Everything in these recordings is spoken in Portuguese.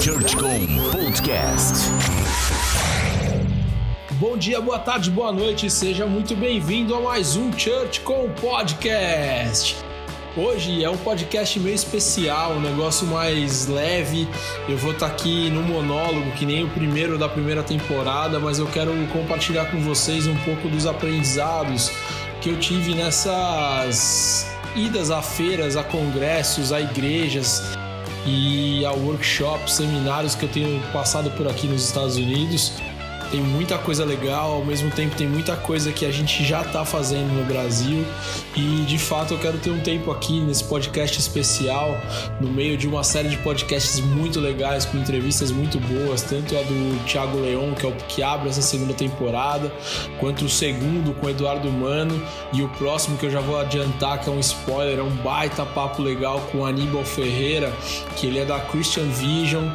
ChurchCom Podcast. Bom dia, boa tarde, boa noite, seja muito bem-vindo a mais um ChurchCom Podcast. Hoje é um podcast meio especial, um negócio mais leve. Eu vou estar aqui no monólogo, que nem o primeiro da primeira temporada, mas eu quero compartilhar com vocês um pouco dos aprendizados que eu tive nessas idas a feiras, a congressos, a igrejas e a workshops, seminários que eu tenho passado por aqui nos Estados Unidos. Tem muita coisa legal, ao mesmo tempo tem muita coisa que a gente já está fazendo no Brasil. E de fato eu quero ter um tempo aqui nesse podcast especial, no meio de uma série de podcasts muito legais, com entrevistas muito boas, tanto a do Thiago Leon, que é o que abre essa segunda temporada, quanto o segundo com o Eduardo Mano, e o próximo que eu já vou adiantar, que é um spoiler, é um baita papo legal com o Aníbal Ferreira, que ele é da Christian Vision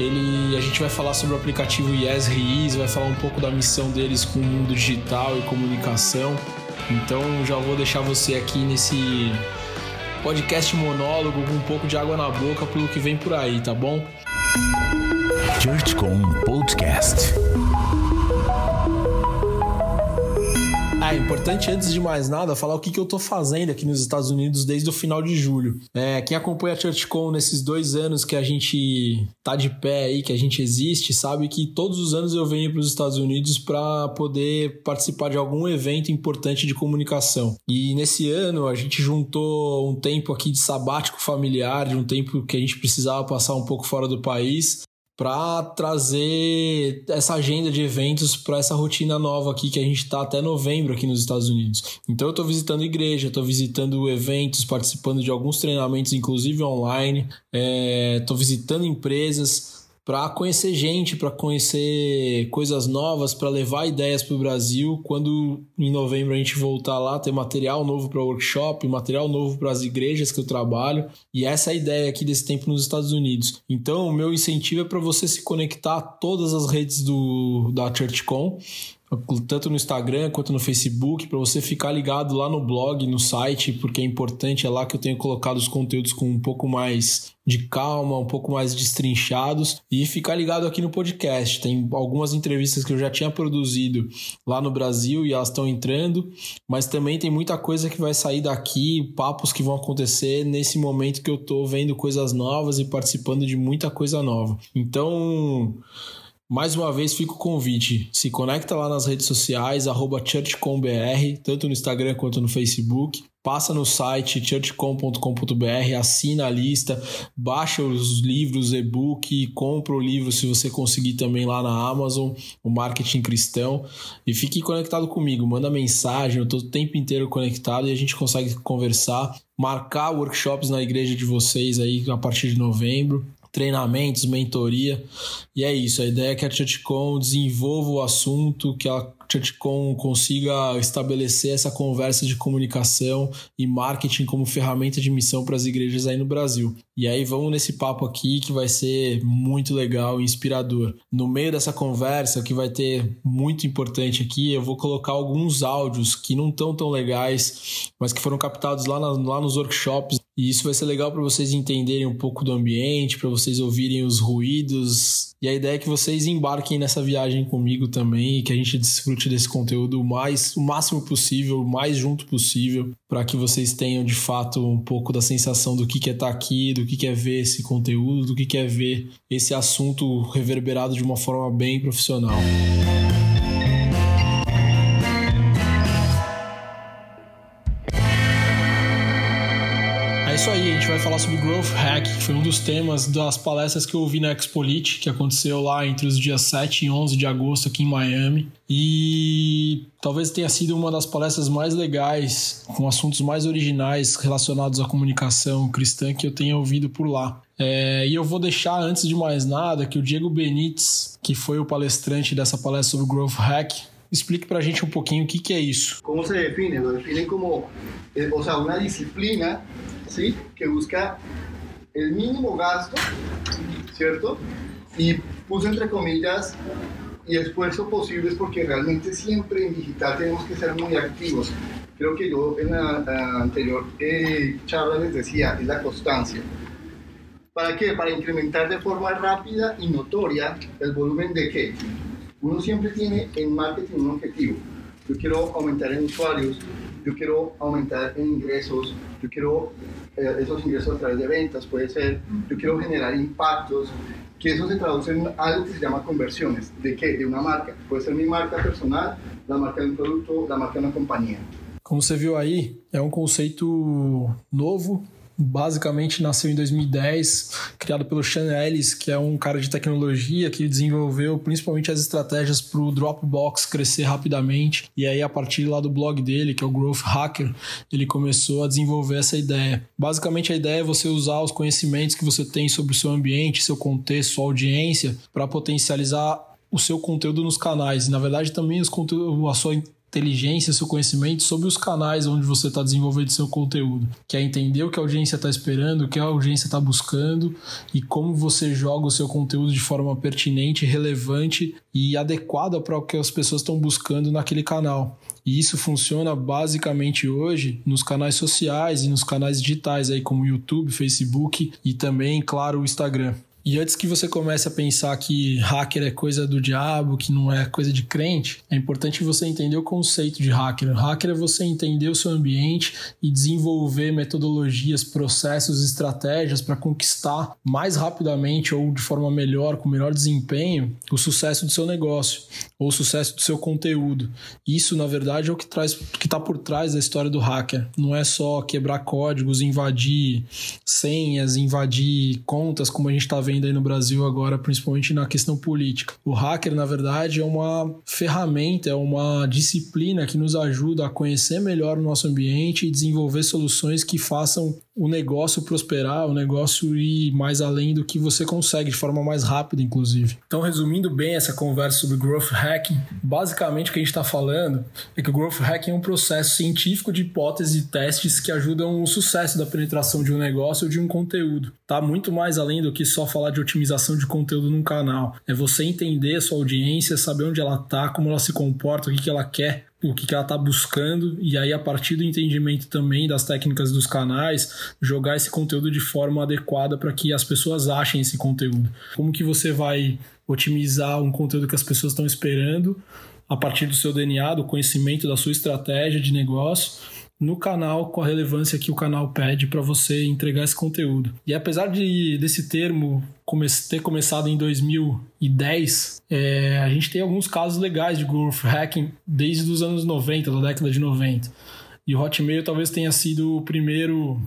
ele, a gente vai falar sobre o aplicativo Yes Reis, vai falar um pouco da missão deles com o mundo digital e comunicação. Então já vou deixar você aqui nesse podcast monólogo com um pouco de água na boca pelo que vem por aí, tá bom? ChurchCom Podcast. É importante, antes de mais nada, falar o que, que eu tô fazendo aqui nos Estados Unidos desde o final de julho. É, quem acompanha a ChurchCon nesses dois anos que a gente tá de pé aí, que a gente existe, sabe que todos os anos eu venho para os Estados Unidos para poder participar de algum evento importante de comunicação. E nesse ano a gente juntou um tempo aqui de sabático familiar, de um tempo que a gente precisava passar um pouco fora do país para trazer essa agenda de eventos para essa rotina nova aqui que a gente está até novembro aqui nos Estados Unidos. Então eu estou visitando igreja, estou visitando eventos, participando de alguns treinamentos, inclusive online, estou é, visitando empresas para conhecer gente, para conhecer coisas novas, para levar ideias para o Brasil. Quando em novembro a gente voltar lá, ter material novo para workshop, material novo para as igrejas que eu trabalho. E essa é a ideia aqui desse tempo nos Estados Unidos. Então, o meu incentivo é para você se conectar a todas as redes do, da ChurchCon tanto no Instagram quanto no Facebook, para você ficar ligado lá no blog, no site, porque é importante, é lá que eu tenho colocado os conteúdos com um pouco mais de calma, um pouco mais destrinchados e ficar ligado aqui no podcast. Tem algumas entrevistas que eu já tinha produzido lá no Brasil e elas estão entrando, mas também tem muita coisa que vai sair daqui, papos que vão acontecer nesse momento que eu estou vendo coisas novas e participando de muita coisa nova. Então, mais uma vez fica o convite. Se conecta lá nas redes sociais, churchcombr, tanto no Instagram quanto no Facebook. Passa no site churchcom.com.br, assina a lista, baixa os livros, e-book, compra o livro se você conseguir também lá na Amazon, o Marketing Cristão. E fique conectado comigo, manda mensagem, eu estou o tempo inteiro conectado e a gente consegue conversar, marcar workshops na igreja de vocês aí a partir de novembro treinamentos, mentoria. E é isso, a ideia é que a ChurchCon desenvolva o assunto, que a ChurchCon consiga estabelecer essa conversa de comunicação e marketing como ferramenta de missão para as igrejas aí no Brasil. E aí vamos nesse papo aqui que vai ser muito legal e inspirador. No meio dessa conversa, que vai ter muito importante aqui, eu vou colocar alguns áudios que não estão tão legais, mas que foram captados lá, na, lá nos workshops e isso vai ser legal para vocês entenderem um pouco do ambiente, para vocês ouvirem os ruídos. E a ideia é que vocês embarquem nessa viagem comigo também e que a gente desfrute desse conteúdo o mais o máximo possível, o mais junto possível, para que vocês tenham de fato um pouco da sensação do que é estar tá aqui, do que é ver esse conteúdo, do que é ver esse assunto reverberado de uma forma bem profissional. Isso aí, a gente vai falar sobre Growth Hack, que foi um dos temas das palestras que eu ouvi na Expolit, que aconteceu lá entre os dias 7 e 11 de agosto aqui em Miami. E talvez tenha sido uma das palestras mais legais, com assuntos mais originais relacionados à comunicação cristã que eu tenha ouvido por lá. É, e eu vou deixar, antes de mais nada, que o Diego Benites, que foi o palestrante dessa palestra sobre Growth Hack, explique para a gente um pouquinho o que, que é isso. Como se define? Lo define como, eh, o sea, una disciplina ¿sí? que busca el mínimo gasto, ¿cierto? Y puse entre comillas y esfuerzo posibles porque realmente siempre en digital tenemos que ser muy activos. Creo que yo en la, anterior eh, charla les decía, es la constancia. ¿Para qué? Para incrementar de forma rápida y notoria el volumen de qué. Uno siempre tiene en marketing un objetivo. Yo quiero aumentar en usuarios, yo quiero aumentar en ingresos, yo quiero eh, esos ingresos a través de ventas, puede ser, yo quiero generar impactos, que eso se traduce en algo que se llama conversiones. ¿De qué? De una marca. Puede ser mi marca personal, la marca de um produto, la marca de uma companhia. Como você viu aí, é um conceito novo, basicamente nasceu em 2010, criado pelo Sean Ellis, que é um cara de tecnologia que desenvolveu principalmente as estratégias para o Dropbox crescer rapidamente. E aí, a partir lá do blog dele, que é o Growth Hacker, ele começou a desenvolver essa ideia. Basicamente, a ideia é você usar os conhecimentos que você tem sobre o seu ambiente, seu contexto, sua audiência, para potencializar o seu conteúdo nos canais. E, na verdade, também os conteúdos, a sua inteligência, seu conhecimento sobre os canais onde você está desenvolvendo seu conteúdo. Que é entender o que a audiência está esperando, o que a audiência está buscando e como você joga o seu conteúdo de forma pertinente, relevante e adequada para o que as pessoas estão buscando naquele canal. E isso funciona basicamente hoje nos canais sociais e nos canais digitais aí como YouTube, Facebook e também, claro, o Instagram. E antes que você comece a pensar que hacker é coisa do diabo, que não é coisa de crente, é importante você entender o conceito de hacker. Hacker é você entender o seu ambiente e desenvolver metodologias, processos, estratégias para conquistar mais rapidamente ou de forma melhor, com melhor desempenho, o sucesso do seu negócio ou o sucesso do seu conteúdo. Isso, na verdade, é o que traz, que está por trás da história do hacker. Não é só quebrar códigos, invadir senhas, invadir contas, como a gente está vendo aí no Brasil agora, principalmente na questão política. O hacker, na verdade, é uma ferramenta, é uma disciplina que nos ajuda a conhecer melhor o nosso ambiente e desenvolver soluções que façam o negócio prosperar, o negócio ir mais além do que você consegue, de forma mais rápida, inclusive. Então, resumindo bem essa conversa sobre growth hacking, basicamente o que a gente está falando é que o growth hacking é um processo científico de hipóteses e testes que ajudam o sucesso da penetração de um negócio ou de um conteúdo. Tá muito mais além do que só falar de otimização de conteúdo num canal. É você entender a sua audiência, saber onde ela tá, como ela se comporta, o que, que ela quer o que, ela está buscando e aí a partir do entendimento também das técnicas dos canais jogar esse conteúdo de forma adequada para que as pessoas achem esse conteúdo como que você vai otimizar um conteúdo que as pessoas estão esperando a partir do seu DNA do conhecimento da sua estratégia de negócio no canal com a relevância que o canal pede para você entregar esse conteúdo. E apesar de desse termo ter começado em 2010, é, a gente tem alguns casos legais de growth hacking desde os anos 90, da década de 90. E o Hotmail talvez tenha sido o primeiro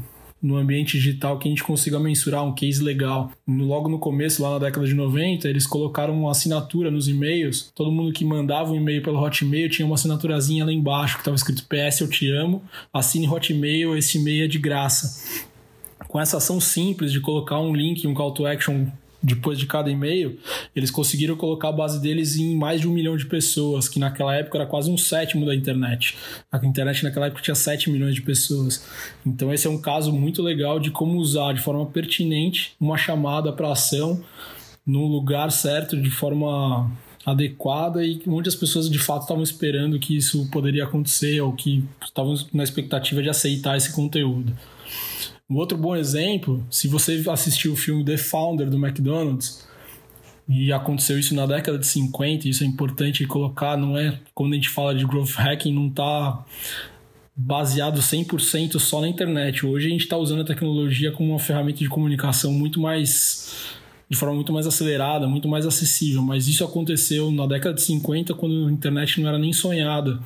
no ambiente digital que a gente consiga mensurar um case legal. Logo no começo, lá na década de 90, eles colocaram uma assinatura nos e-mails. Todo mundo que mandava um e-mail pelo Hotmail tinha uma assinaturazinha lá embaixo que estava escrito PS eu te amo, assine Hotmail, esse e-mail é de graça. Com essa ação simples de colocar um link, um call to action depois de cada e-mail, eles conseguiram colocar a base deles em mais de um milhão de pessoas, que naquela época era quase um sétimo da internet. A internet naquela época tinha 7 milhões de pessoas. Então esse é um caso muito legal de como usar de forma pertinente uma chamada para ação no lugar certo, de forma adequada e onde as pessoas de fato estavam esperando que isso poderia acontecer ou que estavam na expectativa de aceitar esse conteúdo. Um outro bom exemplo, se você assistiu o filme The Founder do McDonald's, e aconteceu isso na década de 50, isso é importante colocar, não é quando a gente fala de growth hacking, não está baseado 100% só na internet. Hoje a gente está usando a tecnologia como uma ferramenta de comunicação muito mais de forma muito mais acelerada, muito mais acessível, mas isso aconteceu na década de 50 quando a internet não era nem sonhada.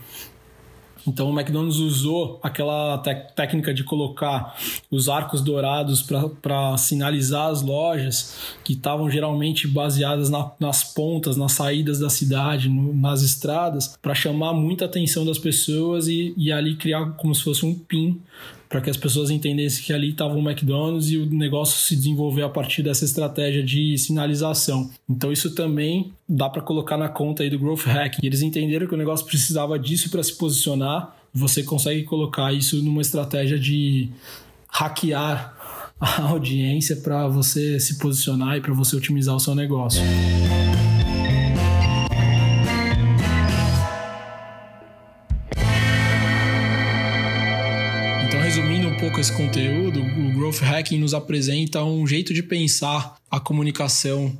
Então o McDonald's usou aquela técnica de colocar os arcos dourados para sinalizar as lojas que estavam geralmente baseadas na, nas pontas, nas saídas da cidade, no, nas estradas, para chamar muita atenção das pessoas e, e ali criar como se fosse um pin para que as pessoas entendessem que ali estava o McDonald's e o negócio se desenvolver a partir dessa estratégia de sinalização. Então isso também dá para colocar na conta aí do growth hack. Eles entenderam que o negócio precisava disso para se posicionar. Você consegue colocar isso numa estratégia de hackear a audiência para você se posicionar e para você otimizar o seu negócio. Pouco esse conteúdo, o Growth Hacking nos apresenta um jeito de pensar a comunicação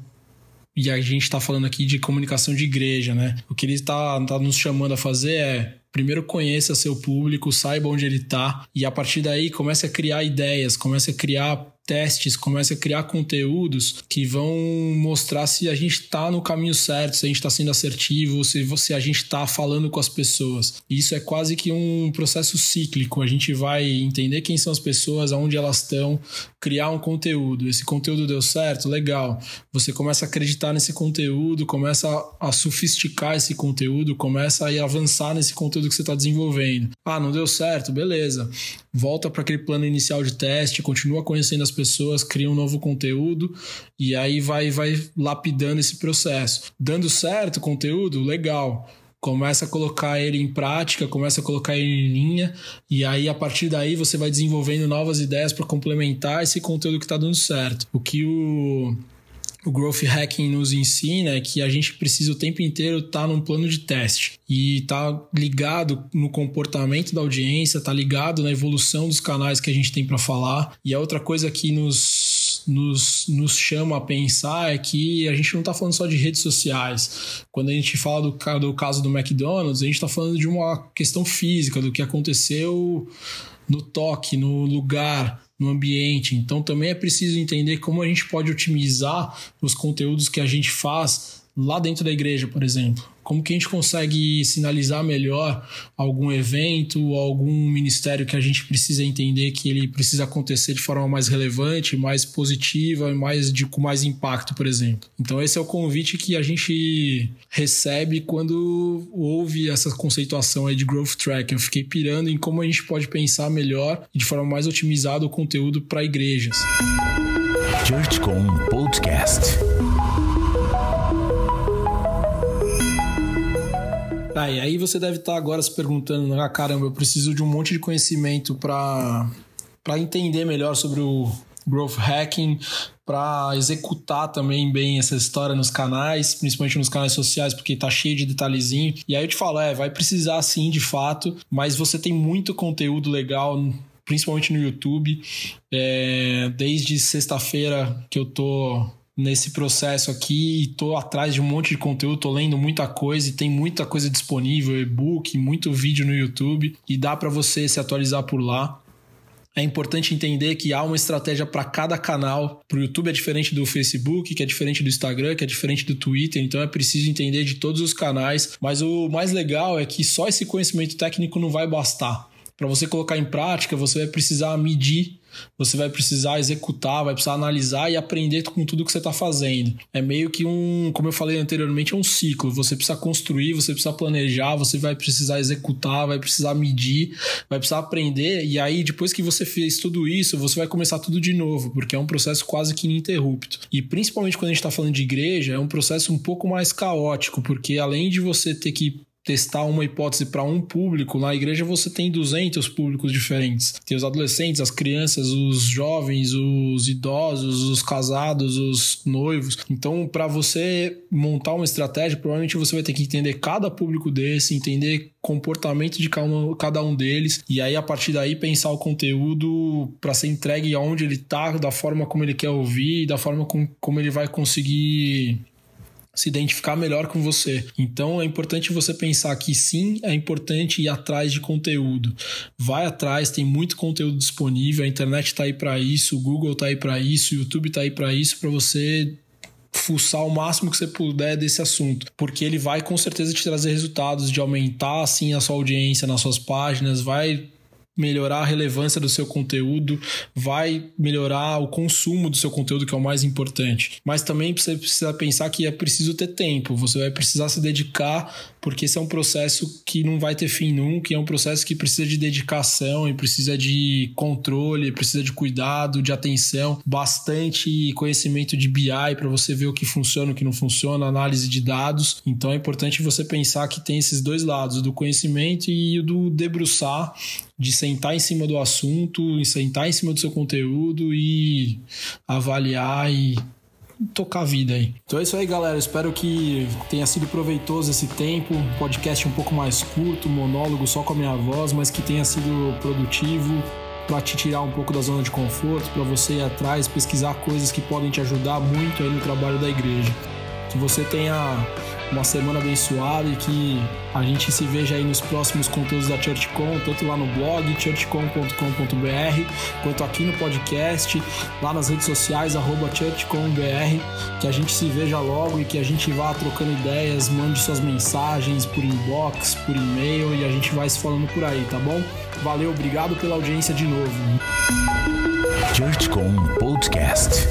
e a gente está falando aqui de comunicação de igreja, né? O que ele está tá nos chamando a fazer é primeiro conheça seu público, saiba onde ele está e a partir daí comece a criar ideias, comece a criar testes, comece a criar conteúdos que vão mostrar se a gente está no caminho certo, se a gente está sendo assertivo, se, se a gente está falando com as pessoas. Isso é quase que um processo cíclico. A gente vai entender quem são as pessoas, aonde elas estão, criar um conteúdo. Esse conteúdo deu certo? Legal. Você começa a acreditar nesse conteúdo, começa a, a sofisticar esse conteúdo, começa a avançar nesse conteúdo que você está desenvolvendo. Ah, não deu certo? Beleza. Volta para aquele plano inicial de teste, continua conhecendo as pessoas, cria um novo conteúdo e aí vai, vai lapidando esse processo. Dando certo o conteúdo, legal começa a colocar ele em prática, começa a colocar ele em linha, e aí a partir daí você vai desenvolvendo novas ideias para complementar esse conteúdo que está dando certo. O que o o growth hacking nos ensina é que a gente precisa o tempo inteiro estar tá num plano de teste e tá ligado no comportamento da audiência, tá ligado na evolução dos canais que a gente tem para falar. E a outra coisa que nos, nos, nos chama a pensar é que a gente não está falando só de redes sociais. Quando a gente fala do, do caso do McDonald's, a gente está falando de uma questão física, do que aconteceu no toque, no lugar, no ambiente. Então também é preciso entender como a gente pode otimizar os conteúdos que a gente faz lá dentro da igreja, por exemplo. Como que a gente consegue sinalizar melhor algum evento, algum ministério que a gente precisa entender que ele precisa acontecer de forma mais relevante, mais positiva, mais de com mais impacto, por exemplo. Então esse é o convite que a gente recebe quando ouve essa conceituação aí de growth track. Eu fiquei pirando em como a gente pode pensar melhor e de forma mais otimizada o conteúdo para igrejas. ChurchCom Podcast. Tá, e aí você deve estar agora se perguntando, ah, caramba, eu preciso de um monte de conhecimento para entender melhor sobre o growth hacking, para executar também bem essa história nos canais, principalmente nos canais sociais, porque tá cheio de detalhezinho. E aí eu te falo, é, vai precisar sim, de fato, mas você tem muito conteúdo legal principalmente no YouTube. É, desde sexta-feira que eu tô nesse processo aqui e tô atrás de um monte de conteúdo, tô lendo muita coisa e tem muita coisa disponível, e-book, muito vídeo no YouTube e dá para você se atualizar por lá. É importante entender que há uma estratégia para cada canal. Para o YouTube é diferente do Facebook, que é diferente do Instagram, que é diferente do Twitter, então é preciso entender de todos os canais. Mas o mais legal é que só esse conhecimento técnico não vai bastar. Para você colocar em prática, você vai precisar medir você vai precisar executar, vai precisar analisar e aprender com tudo que você está fazendo. É meio que um, como eu falei anteriormente, é um ciclo. Você precisa construir, você precisa planejar, você vai precisar executar, vai precisar medir, vai precisar aprender. E aí, depois que você fez tudo isso, você vai começar tudo de novo, porque é um processo quase que ininterrupto. E principalmente quando a gente está falando de igreja, é um processo um pouco mais caótico, porque além de você ter que testar uma hipótese para um público, na igreja você tem 200 públicos diferentes. Tem os adolescentes, as crianças, os jovens, os idosos, os casados, os noivos. Então, para você montar uma estratégia, provavelmente você vai ter que entender cada público desse, entender comportamento de cada um deles e aí a partir daí pensar o conteúdo para ser entregue aonde ele tá, da forma como ele quer ouvir, da forma com, como ele vai conseguir se identificar melhor com você. Então é importante você pensar que sim, é importante ir atrás de conteúdo. Vai atrás, tem muito conteúdo disponível, a internet está aí para isso, o Google está aí para isso, o YouTube está aí para isso, para você fuçar o máximo que você puder desse assunto, porque ele vai com certeza te trazer resultados de aumentar assim a sua audiência nas suas páginas, vai melhorar a relevância do seu conteúdo, vai melhorar o consumo do seu conteúdo, que é o mais importante. Mas também você precisa pensar que é preciso ter tempo, você vai precisar se dedicar, porque esse é um processo que não vai ter fim nunca, é um processo que precisa de dedicação e precisa de controle, precisa de cuidado, de atenção, bastante conhecimento de BI para você ver o que funciona, o que não funciona, análise de dados. Então é importante você pensar que tem esses dois lados, do conhecimento e o do debruçar de sentar em cima do assunto, sentar em cima do seu conteúdo e avaliar e tocar a vida aí. Então é isso aí, galera. Espero que tenha sido proveitoso esse tempo. Podcast um pouco mais curto, monólogo só com a minha voz, mas que tenha sido produtivo para te tirar um pouco da zona de conforto, para você ir atrás, pesquisar coisas que podem te ajudar muito aí no trabalho da igreja. Que você tenha uma semana abençoada e que a gente se veja aí nos próximos conteúdos da ChurchCon, tanto lá no blog churchcon.com.br, quanto aqui no podcast, lá nas redes sociais, arroba churchconbr, que a gente se veja logo e que a gente vá trocando ideias, mande suas mensagens por inbox, por e-mail e a gente vai se falando por aí, tá bom? Valeu, obrigado pela audiência de novo. ChurchCon Podcast.